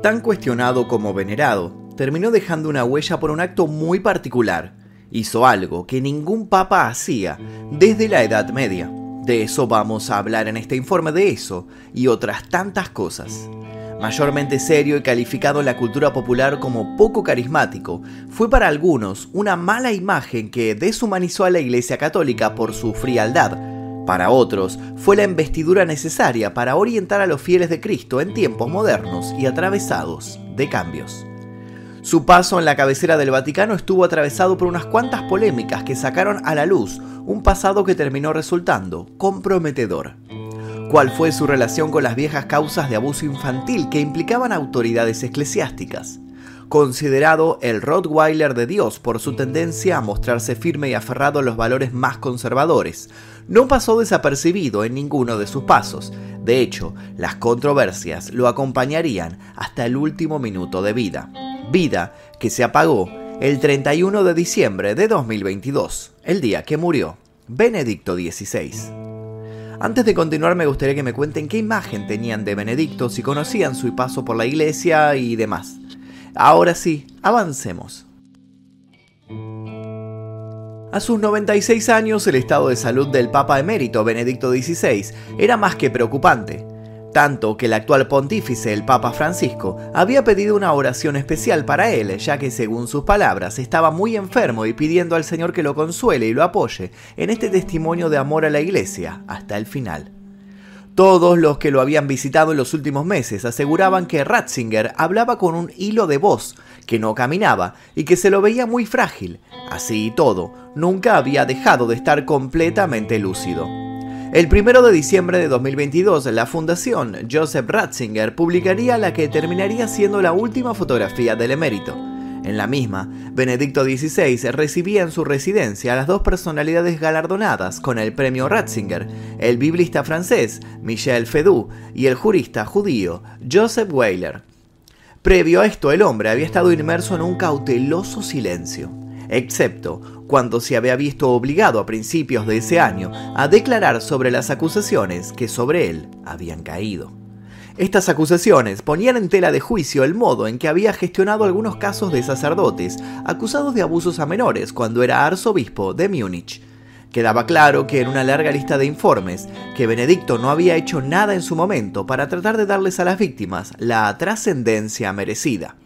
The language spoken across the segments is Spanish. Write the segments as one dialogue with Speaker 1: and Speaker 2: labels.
Speaker 1: Tan cuestionado como venerado, terminó dejando una huella por un acto muy particular. Hizo algo que ningún papa hacía desde la Edad Media. De eso vamos a hablar en este informe de eso y otras tantas cosas. Mayormente serio y calificado en la cultura popular como poco carismático, fue para algunos una mala imagen que deshumanizó a la Iglesia Católica por su frialdad. Para otros, fue la investidura necesaria para orientar a los fieles de Cristo en tiempos modernos y atravesados de cambios. Su paso en la cabecera del Vaticano estuvo atravesado por unas cuantas polémicas que sacaron a la luz un pasado que terminó resultando comprometedor. ¿Cuál fue su relación con las viejas causas de abuso infantil que implicaban autoridades eclesiásticas? Considerado el Rottweiler de Dios por su tendencia a mostrarse firme y aferrado a los valores más conservadores, no pasó desapercibido en ninguno de sus pasos. De hecho, las controversias lo acompañarían hasta el último minuto de vida vida que se apagó el 31 de diciembre de 2022, el día que murió Benedicto XVI. Antes de continuar me gustaría que me cuenten qué imagen tenían de Benedicto, si conocían su paso por la iglesia y demás. Ahora sí, avancemos. A sus 96 años, el estado de salud del Papa emérito Benedicto XVI era más que preocupante tanto que el actual pontífice, el Papa Francisco, había pedido una oración especial para él, ya que según sus palabras estaba muy enfermo y pidiendo al Señor que lo consuele y lo apoye en este testimonio de amor a la Iglesia hasta el final. Todos los que lo habían visitado en los últimos meses aseguraban que Ratzinger hablaba con un hilo de voz, que no caminaba y que se lo veía muy frágil. Así y todo, nunca había dejado de estar completamente lúcido. El 1 de diciembre de 2022, la Fundación Joseph Ratzinger publicaría la que terminaría siendo la última fotografía del emérito. En la misma, Benedicto XVI recibía en su residencia a las dos personalidades galardonadas con el premio Ratzinger, el biblista francés Michel Fedou y el jurista judío Joseph Weiler. Previo a esto, el hombre había estado inmerso en un cauteloso silencio excepto cuando se había visto obligado a principios de ese año a declarar sobre las acusaciones que sobre él habían caído. Estas acusaciones ponían en tela de juicio el modo en que había gestionado algunos casos de sacerdotes acusados de abusos a menores cuando era arzobispo de Múnich. Quedaba claro que en una larga lista de informes que Benedicto no había hecho nada en su momento para tratar de darles a las víctimas la trascendencia merecida.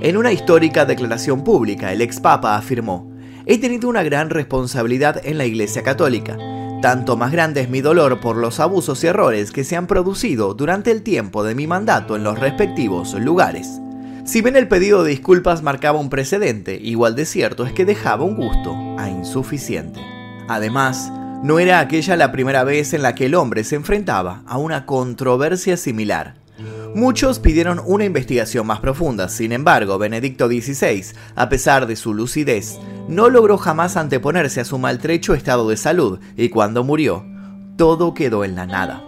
Speaker 1: En una histórica declaración pública, el ex papa afirmó, he tenido una gran responsabilidad en la Iglesia Católica. Tanto más grande es mi dolor por los abusos y errores que se han producido durante el tiempo de mi mandato en los respectivos lugares. Si bien el pedido de disculpas marcaba un precedente, igual de cierto es que dejaba un gusto a insuficiente. Además, no era aquella la primera vez en la que el hombre se enfrentaba a una controversia similar. Muchos pidieron una investigación más profunda, sin embargo, Benedicto XVI, a pesar de su lucidez, no logró jamás anteponerse a su maltrecho estado de salud y cuando murió, todo quedó en la nada.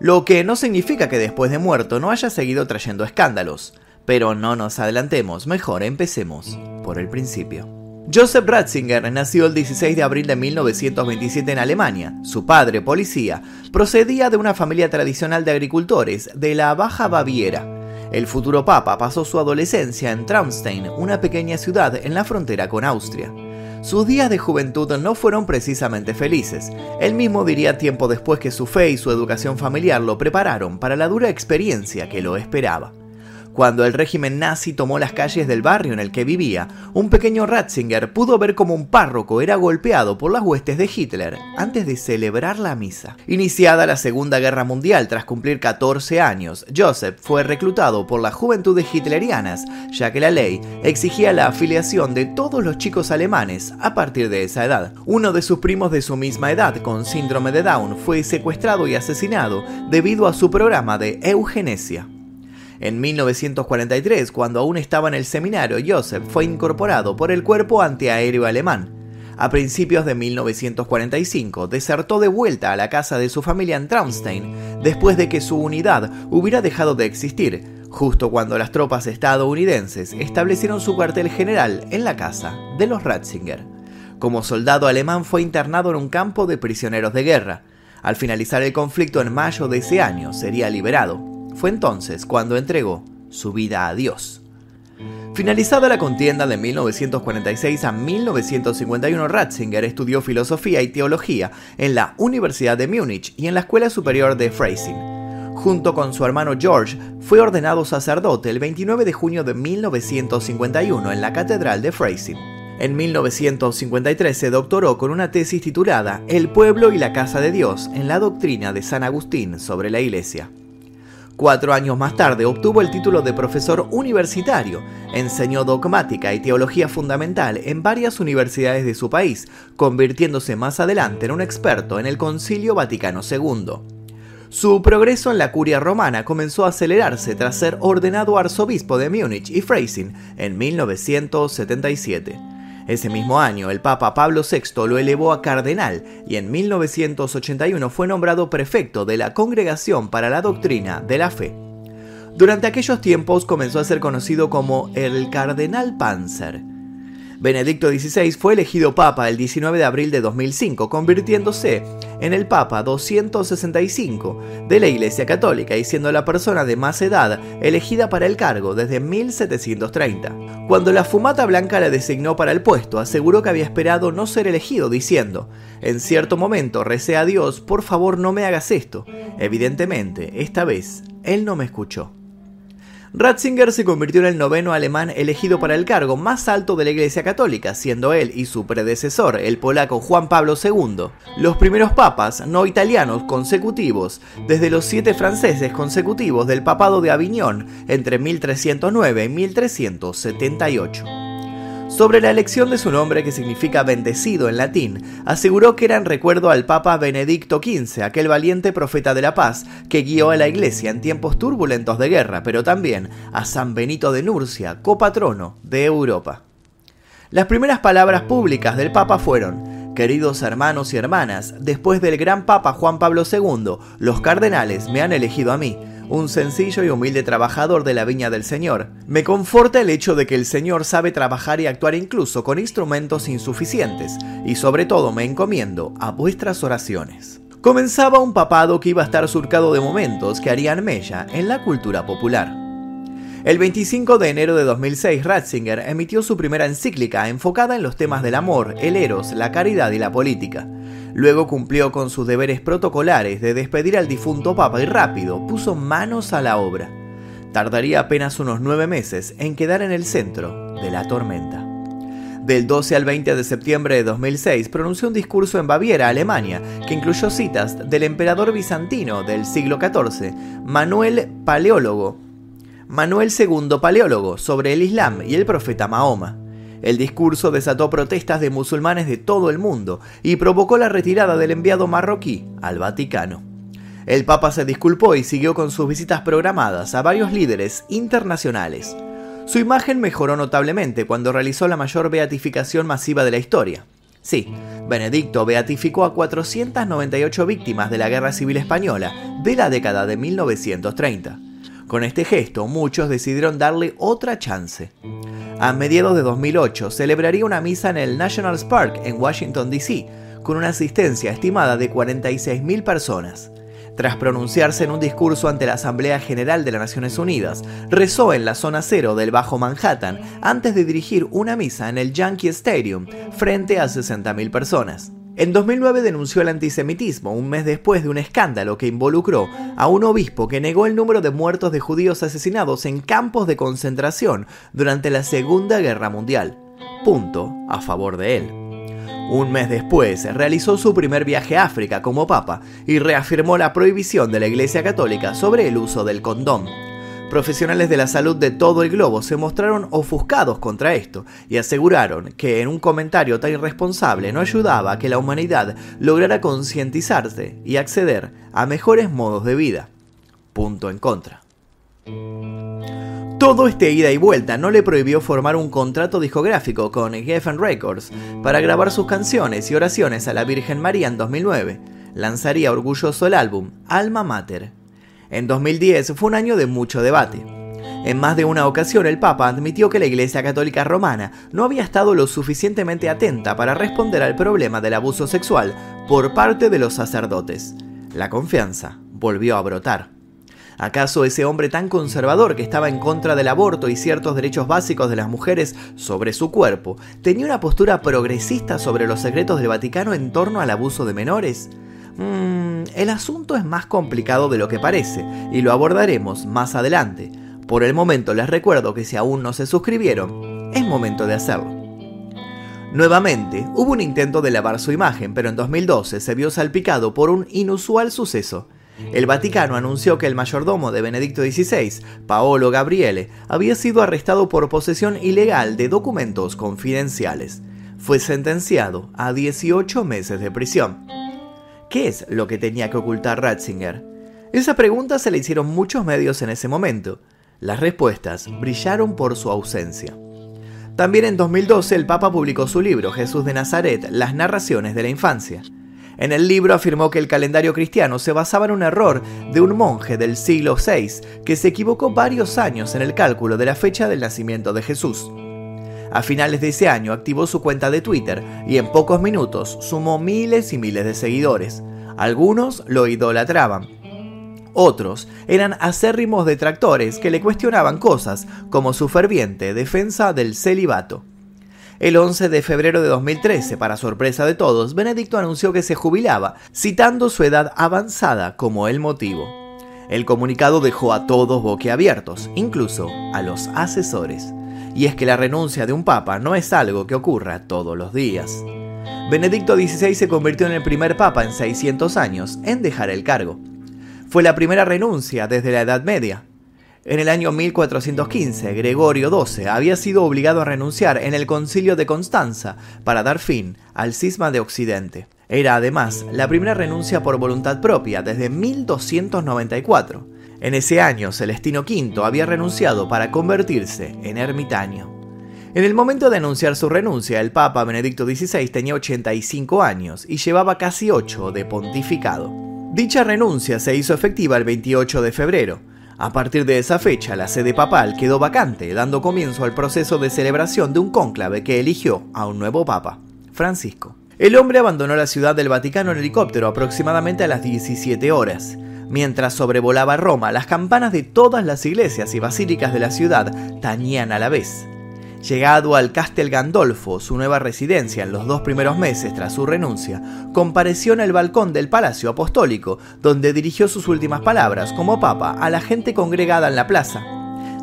Speaker 1: Lo que no significa que después de muerto no haya seguido trayendo escándalos, pero no nos adelantemos, mejor empecemos por el principio. Joseph Ratzinger nació el 16 de abril de 1927 en Alemania. Su padre, policía, procedía de una familia tradicional de agricultores de la Baja Baviera. El futuro papa pasó su adolescencia en Traunstein, una pequeña ciudad en la frontera con Austria. Sus días de juventud no fueron precisamente felices. Él mismo diría tiempo después que su fe y su educación familiar lo prepararon para la dura experiencia que lo esperaba. Cuando el régimen nazi tomó las calles del barrio en el que vivía, un pequeño Ratzinger pudo ver cómo un párroco era golpeado por las huestes de Hitler antes de celebrar la misa. Iniciada la Segunda Guerra Mundial tras cumplir 14 años, Joseph fue reclutado por las juventudes hitlerianas, ya que la ley exigía la afiliación de todos los chicos alemanes a partir de esa edad. Uno de sus primos de su misma edad, con síndrome de Down, fue secuestrado y asesinado debido a su programa de eugenesia. En 1943, cuando aún estaba en el seminario, Joseph fue incorporado por el Cuerpo Antiaéreo Alemán. A principios de 1945, desertó de vuelta a la casa de su familia en Traunstein, después de que su unidad hubiera dejado de existir, justo cuando las tropas estadounidenses establecieron su cuartel general en la casa de los Ratzinger. Como soldado alemán fue internado en un campo de prisioneros de guerra. Al finalizar el conflicto en mayo de ese año sería liberado. Fue entonces cuando entregó su vida a Dios. Finalizada la contienda de 1946 a 1951, Ratzinger estudió filosofía y teología en la Universidad de Múnich y en la Escuela Superior de Freising. Junto con su hermano George, fue ordenado sacerdote el 29 de junio de 1951 en la Catedral de Freising. En 1953 se doctoró con una tesis titulada El pueblo y la casa de Dios en la doctrina de San Agustín sobre la Iglesia. Cuatro años más tarde obtuvo el título de profesor universitario, enseñó dogmática y teología fundamental en varias universidades de su país, convirtiéndose más adelante en un experto en el Concilio Vaticano II. Su progreso en la curia romana comenzó a acelerarse tras ser ordenado arzobispo de Múnich y Freising en 1977. Ese mismo año, el Papa Pablo VI lo elevó a cardenal y en 1981 fue nombrado prefecto de la Congregación para la Doctrina de la Fe. Durante aquellos tiempos comenzó a ser conocido como el Cardenal Panzer Benedicto XVI fue elegido papa el 19 de abril de 2005, convirtiéndose en el papa 265 de la Iglesia Católica y siendo la persona de más edad elegida para el cargo desde 1730. Cuando la fumata blanca le designó para el puesto, aseguró que había esperado no ser elegido, diciendo, en cierto momento recé a Dios, por favor no me hagas esto. Evidentemente, esta vez, él no me escuchó. Ratzinger se convirtió en el noveno alemán elegido para el cargo más alto de la Iglesia Católica, siendo él y su predecesor, el polaco Juan Pablo II, los primeros papas no italianos consecutivos desde los siete franceses consecutivos del papado de Aviñón entre 1309 y 1378 sobre la elección de su nombre que significa bendecido en latín, aseguró que era en recuerdo al Papa Benedicto XV, aquel valiente profeta de la paz que guió a la Iglesia en tiempos turbulentos de guerra, pero también a San Benito de Nurcia, copatrono de Europa. Las primeras palabras públicas del Papa fueron, Queridos hermanos y hermanas, después del gran Papa Juan Pablo II, los cardenales me han elegido a mí, un sencillo y humilde trabajador de la viña del Señor. Me conforta el hecho de que el Señor sabe trabajar y actuar incluso con instrumentos insuficientes, y sobre todo me encomiendo a vuestras oraciones. Comenzaba un papado que iba a estar surcado de momentos que harían mella en la cultura popular. El 25 de enero de 2006, Ratzinger emitió su primera encíclica enfocada en los temas del amor, el eros, la caridad y la política. Luego cumplió con sus deberes protocolares de despedir al difunto papa y rápido puso manos a la obra. Tardaría apenas unos nueve meses en quedar en el centro de la tormenta. Del 12 al 20 de septiembre de 2006 pronunció un discurso en Baviera, Alemania, que incluyó citas del emperador bizantino del siglo XIV, Manuel Paleólogo, Manuel II Paleólogo, sobre el Islam y el profeta Mahoma. El discurso desató protestas de musulmanes de todo el mundo y provocó la retirada del enviado marroquí al Vaticano. El Papa se disculpó y siguió con sus visitas programadas a varios líderes internacionales. Su imagen mejoró notablemente cuando realizó la mayor beatificación masiva de la historia. Sí, Benedicto beatificó a 498 víctimas de la Guerra Civil Española de la década de 1930. Con este gesto, muchos decidieron darle otra chance. A mediados de 2008 celebraría una misa en el National Park en Washington, D.C., con una asistencia estimada de 46.000 personas. Tras pronunciarse en un discurso ante la Asamblea General de las Naciones Unidas, rezó en la zona cero del Bajo Manhattan antes de dirigir una misa en el Yankee Stadium frente a 60.000 personas. En 2009 denunció el antisemitismo, un mes después de un escándalo que involucró a un obispo que negó el número de muertos de judíos asesinados en campos de concentración durante la Segunda Guerra Mundial. Punto a favor de él. Un mes después realizó su primer viaje a África como papa y reafirmó la prohibición de la Iglesia Católica sobre el uso del condón. Profesionales de la salud de todo el globo se mostraron ofuscados contra esto y aseguraron que en un comentario tan irresponsable no ayudaba a que la humanidad lograra concientizarse y acceder a mejores modos de vida. Punto en contra. Todo este ida y vuelta no le prohibió formar un contrato discográfico con Geffen Records para grabar sus canciones y oraciones a la Virgen María en 2009. Lanzaría orgulloso el álbum Alma Mater. En 2010 fue un año de mucho debate. En más de una ocasión el Papa admitió que la Iglesia Católica Romana no había estado lo suficientemente atenta para responder al problema del abuso sexual por parte de los sacerdotes. La confianza volvió a brotar. ¿Acaso ese hombre tan conservador que estaba en contra del aborto y ciertos derechos básicos de las mujeres sobre su cuerpo tenía una postura progresista sobre los secretos del Vaticano en torno al abuso de menores? Mm, el asunto es más complicado de lo que parece y lo abordaremos más adelante. Por el momento les recuerdo que si aún no se suscribieron, es momento de hacerlo. Nuevamente, hubo un intento de lavar su imagen, pero en 2012 se vio salpicado por un inusual suceso. El Vaticano anunció que el mayordomo de Benedicto XVI, Paolo Gabriele, había sido arrestado por posesión ilegal de documentos confidenciales. Fue sentenciado a 18 meses de prisión. ¿Qué es lo que tenía que ocultar Ratzinger? Esa pregunta se le hicieron muchos medios en ese momento. Las respuestas brillaron por su ausencia. También en 2012 el Papa publicó su libro Jesús de Nazaret, las narraciones de la infancia. En el libro afirmó que el calendario cristiano se basaba en un error de un monje del siglo VI que se equivocó varios años en el cálculo de la fecha del nacimiento de Jesús. A finales de ese año activó su cuenta de Twitter y en pocos minutos sumó miles y miles de seguidores. Algunos lo idolatraban, otros eran acérrimos detractores que le cuestionaban cosas como su ferviente defensa del celibato. El 11 de febrero de 2013, para sorpresa de todos, Benedicto anunció que se jubilaba, citando su edad avanzada como el motivo. El comunicado dejó a todos boquiabiertos, incluso a los asesores. Y es que la renuncia de un papa no es algo que ocurra todos los días. Benedicto XVI se convirtió en el primer papa en 600 años en dejar el cargo. Fue la primera renuncia desde la Edad Media. En el año 1415, Gregorio XII había sido obligado a renunciar en el concilio de Constanza para dar fin al cisma de Occidente. Era además la primera renuncia por voluntad propia desde 1294. En ese año, Celestino V había renunciado para convertirse en ermitaño. En el momento de anunciar su renuncia, el Papa Benedicto XVI tenía 85 años y llevaba casi 8 de pontificado. Dicha renuncia se hizo efectiva el 28 de febrero. A partir de esa fecha, la sede papal quedó vacante, dando comienzo al proceso de celebración de un cónclave que eligió a un nuevo papa, Francisco. El hombre abandonó la ciudad del Vaticano en helicóptero aproximadamente a las 17 horas. Mientras sobrevolaba Roma, las campanas de todas las iglesias y basílicas de la ciudad tañían a la vez. Llegado al Castel Gandolfo, su nueva residencia en los dos primeros meses tras su renuncia, compareció en el balcón del Palacio Apostólico, donde dirigió sus últimas palabras como papa a la gente congregada en la plaza.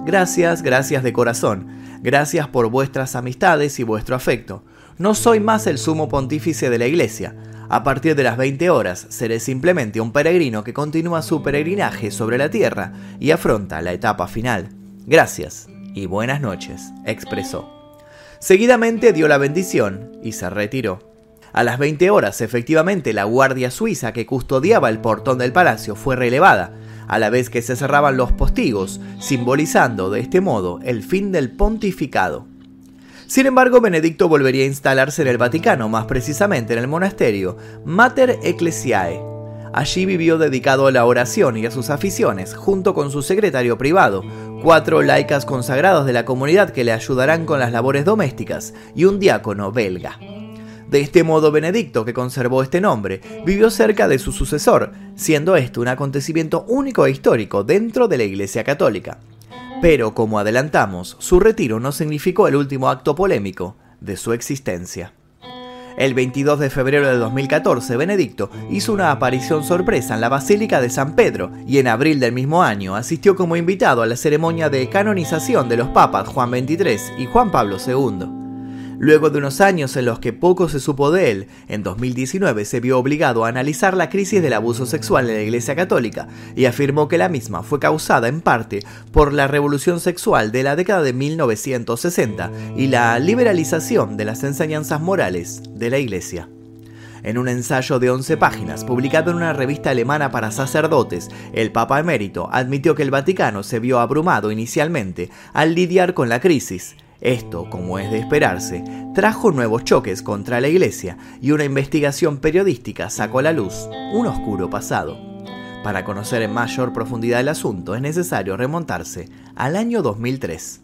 Speaker 1: Gracias, gracias de corazón, gracias por vuestras amistades y vuestro afecto. No soy más el sumo pontífice de la iglesia. A partir de las 20 horas seré simplemente un peregrino que continúa su peregrinaje sobre la tierra y afronta la etapa final. Gracias y buenas noches, expresó. Seguidamente dio la bendición y se retiró. A las 20 horas, efectivamente, la guardia suiza que custodiaba el portón del palacio fue relevada, a la vez que se cerraban los postigos, simbolizando de este modo el fin del pontificado. Sin embargo, Benedicto volvería a instalarse en el Vaticano, más precisamente en el monasterio Mater Ecclesiae. Allí vivió dedicado a la oración y a sus aficiones, junto con su secretario privado, cuatro laicas consagrados de la comunidad que le ayudarán con las labores domésticas y un diácono belga. De este modo, Benedicto, que conservó este nombre, vivió cerca de su sucesor, siendo esto un acontecimiento único e histórico dentro de la Iglesia Católica. Pero, como adelantamos, su retiro no significó el último acto polémico de su existencia. El 22 de febrero de 2014, Benedicto hizo una aparición sorpresa en la Basílica de San Pedro y en abril del mismo año asistió como invitado a la ceremonia de canonización de los papas Juan XXIII y Juan Pablo II. Luego de unos años en los que poco se supo de él, en 2019 se vio obligado a analizar la crisis del abuso sexual en la Iglesia Católica y afirmó que la misma fue causada en parte por la revolución sexual de la década de 1960 y la liberalización de las enseñanzas morales de la Iglesia. En un ensayo de 11 páginas publicado en una revista alemana para sacerdotes, el Papa emérito admitió que el Vaticano se vio abrumado inicialmente al lidiar con la crisis esto, como es de esperarse, trajo nuevos choques contra la Iglesia y una investigación periodística sacó a la luz un oscuro pasado. Para conocer en mayor profundidad el asunto es necesario remontarse al año 2003.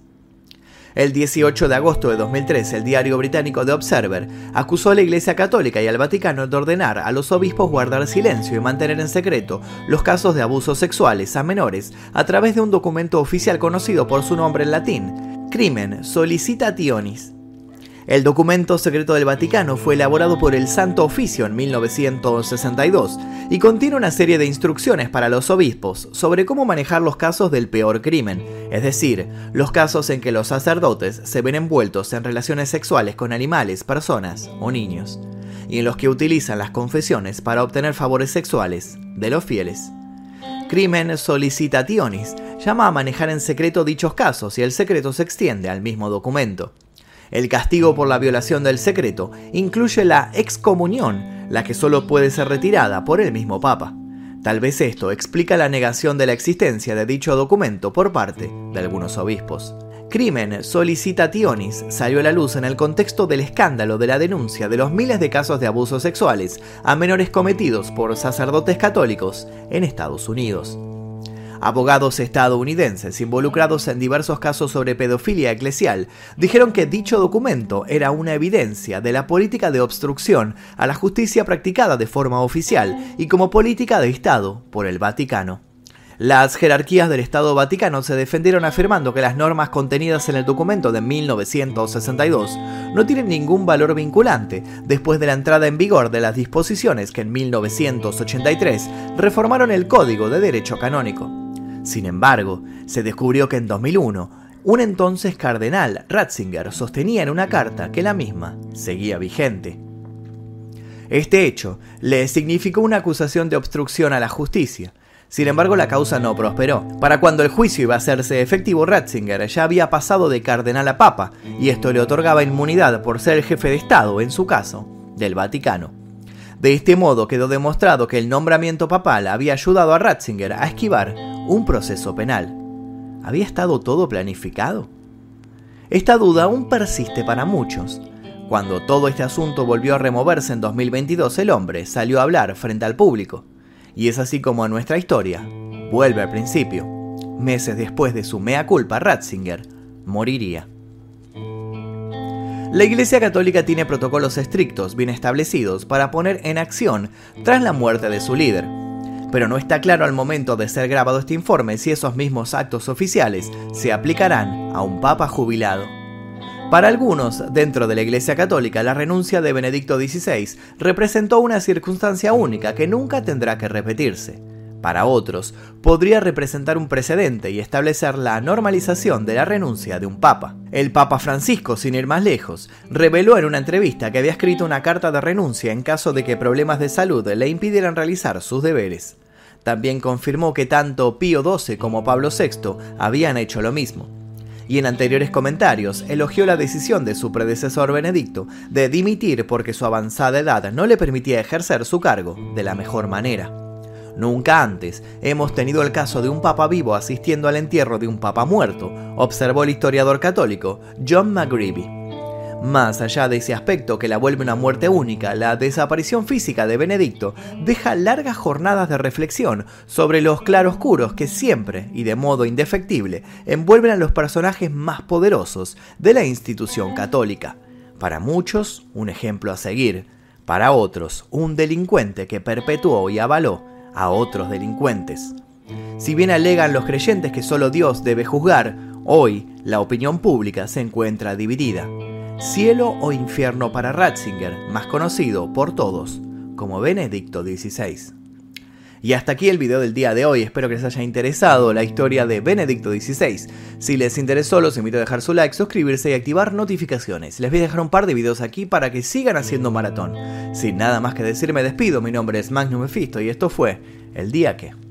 Speaker 1: El 18 de agosto de 2003, el diario británico The Observer acusó a la Iglesia Católica y al Vaticano de ordenar a los obispos guardar silencio y mantener en secreto los casos de abusos sexuales a menores a través de un documento oficial conocido por su nombre en latín, Crimen Solicitationis. El documento secreto del Vaticano fue elaborado por el Santo Oficio en 1962 y contiene una serie de instrucciones para los obispos sobre cómo manejar los casos del peor crimen, es decir, los casos en que los sacerdotes se ven envueltos en relaciones sexuales con animales, personas o niños, y en los que utilizan las confesiones para obtener favores sexuales de los fieles. Crimen solicitationis llama a manejar en secreto dichos casos y el secreto se extiende al mismo documento. El castigo por la violación del secreto incluye la excomunión, la que solo puede ser retirada por el mismo Papa. Tal vez esto explica la negación de la existencia de dicho documento por parte de algunos obispos. Crimen Solicitationis salió a la luz en el contexto del escándalo de la denuncia de los miles de casos de abusos sexuales a menores cometidos por sacerdotes católicos en Estados Unidos. Abogados estadounidenses involucrados en diversos casos sobre pedofilia eclesial dijeron que dicho documento era una evidencia de la política de obstrucción a la justicia practicada de forma oficial y como política de Estado por el Vaticano. Las jerarquías del Estado Vaticano se defendieron afirmando que las normas contenidas en el documento de 1962 no tienen ningún valor vinculante después de la entrada en vigor de las disposiciones que en 1983 reformaron el Código de Derecho Canónico. Sin embargo, se descubrió que en 2001, un entonces cardenal, Ratzinger, sostenía en una carta que la misma seguía vigente. Este hecho le significó una acusación de obstrucción a la justicia. Sin embargo, la causa no prosperó. Para cuando el juicio iba a hacerse efectivo, Ratzinger ya había pasado de cardenal a papa, y esto le otorgaba inmunidad por ser el jefe de Estado, en su caso, del Vaticano. De este modo quedó demostrado que el nombramiento papal había ayudado a Ratzinger a esquivar un proceso penal. ¿Había estado todo planificado? Esta duda aún persiste para muchos. Cuando todo este asunto volvió a removerse en 2022, el hombre salió a hablar frente al público. Y es así como nuestra historia vuelve al principio. Meses después de su mea culpa, Ratzinger moriría. La Iglesia Católica tiene protocolos estrictos, bien establecidos, para poner en acción tras la muerte de su líder pero no está claro al momento de ser grabado este informe si esos mismos actos oficiales se aplicarán a un papa jubilado. Para algunos, dentro de la Iglesia Católica, la renuncia de Benedicto XVI representó una circunstancia única que nunca tendrá que repetirse. Para otros, podría representar un precedente y establecer la normalización de la renuncia de un papa. El Papa Francisco, sin ir más lejos, reveló en una entrevista que había escrito una carta de renuncia en caso de que problemas de salud le impidieran realizar sus deberes. También confirmó que tanto Pío XII como Pablo VI habían hecho lo mismo. Y en anteriores comentarios elogió la decisión de su predecesor Benedicto de dimitir porque su avanzada edad no le permitía ejercer su cargo de la mejor manera. Nunca antes hemos tenido el caso de un papa vivo asistiendo al entierro de un papa muerto, observó el historiador católico John McGreevy. Más allá de ese aspecto que la vuelve una muerte única, la desaparición física de Benedicto deja largas jornadas de reflexión sobre los claroscuros que siempre y de modo indefectible envuelven a los personajes más poderosos de la institución católica. Para muchos, un ejemplo a seguir. Para otros, un delincuente que perpetuó y avaló a otros delincuentes. Si bien alegan los creyentes que solo Dios debe juzgar, hoy la opinión pública se encuentra dividida. Cielo o infierno para Ratzinger, más conocido por todos como Benedicto XVI. Y hasta aquí el video del día de hoy, espero que les haya interesado la historia de Benedicto XVI. Si les interesó, los invito a dejar su like, suscribirse y activar notificaciones. Les voy a dejar un par de videos aquí para que sigan haciendo maratón. Sin nada más que decir, me despido, mi nombre es Magnum Mephisto y esto fue El Día Que...